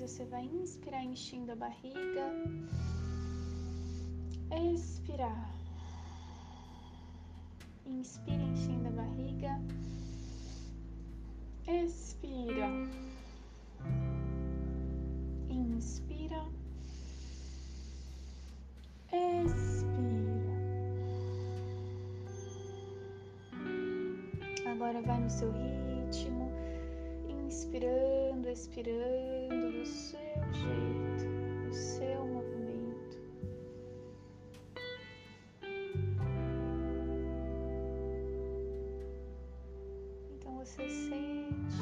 você vai inspirar enchendo a barriga, expirar. Inspira enchendo a barriga, expira. Inspira, expira. Agora vai no seu ritmo, inspirando, expirando do seu jeito, do seu movimento. Então você sente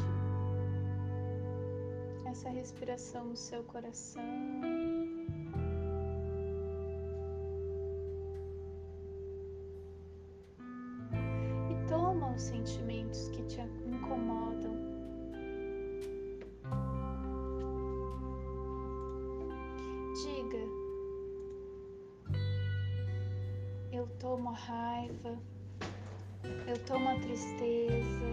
essa respiração no seu coração. Eu tomo a raiva, eu tomo a tristeza.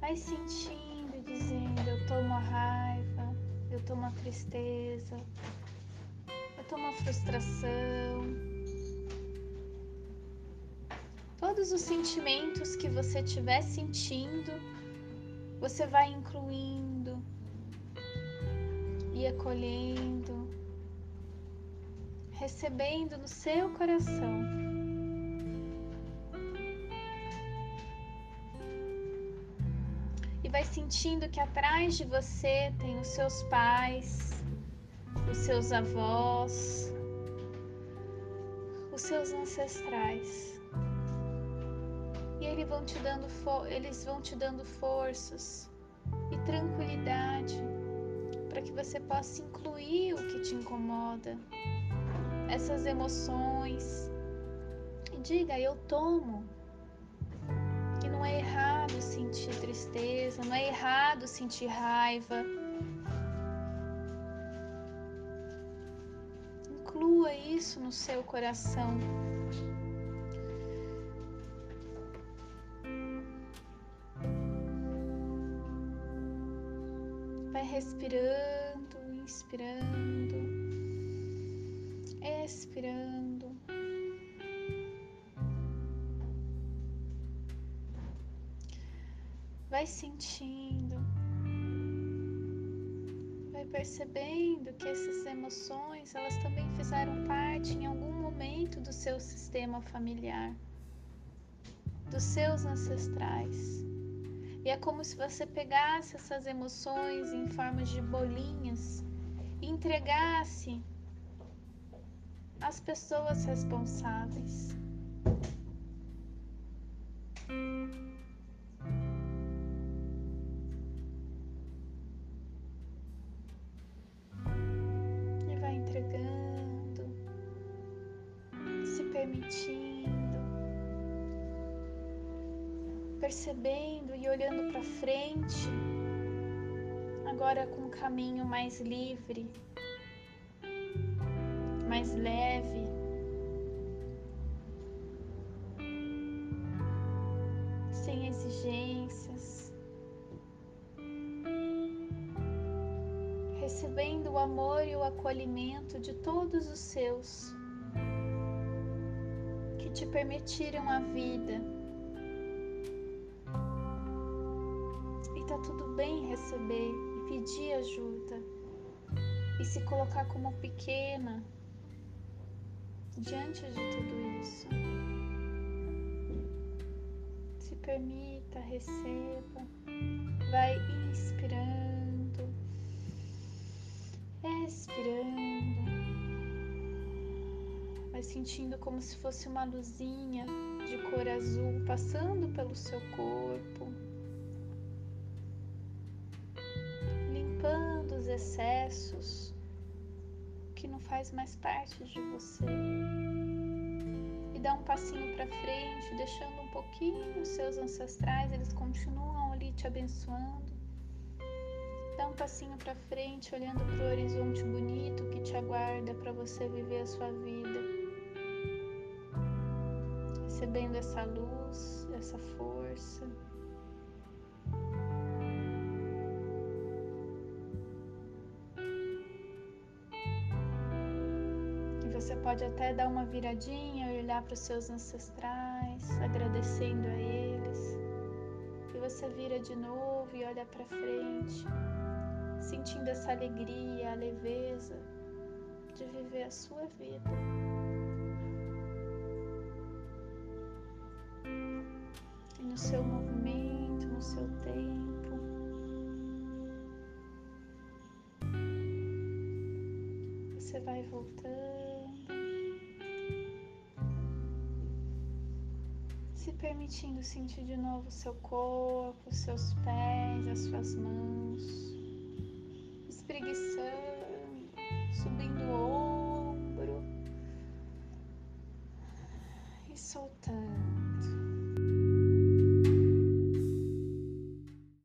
Vai sentindo dizendo: Eu tomo a raiva, eu tomo a tristeza, eu tomo a frustração. todos os sentimentos que você estiver sentindo, você vai incluindo e acolhendo, recebendo no seu coração. E vai sentindo que atrás de você tem os seus pais, os seus avós, os seus ancestrais eles vão te dando, eles vão te dando forças e tranquilidade para que você possa incluir o que te incomoda, essas emoções. E diga: Eu tomo. E não é errado sentir tristeza, não é errado sentir raiva. Inclua isso no seu coração. respirando, inspirando, expirando. Vai sentindo, vai percebendo que essas emoções elas também fizeram parte em algum momento do seu sistema familiar, dos seus ancestrais. E é como se você pegasse essas emoções em formas de bolinhas e entregasse às pessoas responsáveis. E vai entregando, se permitindo. percebendo e olhando para frente, agora com um caminho mais livre, mais leve. Sem exigências, recebendo o amor e o acolhimento de todos os seus que te permitiram a vida. Tudo bem receber e pedir ajuda. E se colocar como pequena diante de tudo isso. Se permita, receba, vai inspirando, expirando, vai sentindo como se fosse uma luzinha de cor azul passando pelo seu corpo excessos que não faz mais parte de você. E dá um passinho para frente, deixando um pouquinho os seus ancestrais, eles continuam ali te abençoando. Dá um passinho para frente, olhando para o horizonte bonito que te aguarda para você viver a sua vida. Recebendo essa luz, essa força. Pode até dar uma viradinha e olhar para os seus ancestrais, agradecendo a eles. E você vira de novo e olha para frente, sentindo essa alegria, a leveza de viver a sua vida. E no seu movimento, no seu tempo. Você vai voltando, se permitindo sentir de novo seu corpo, seus pés, as suas mãos, espreguiçando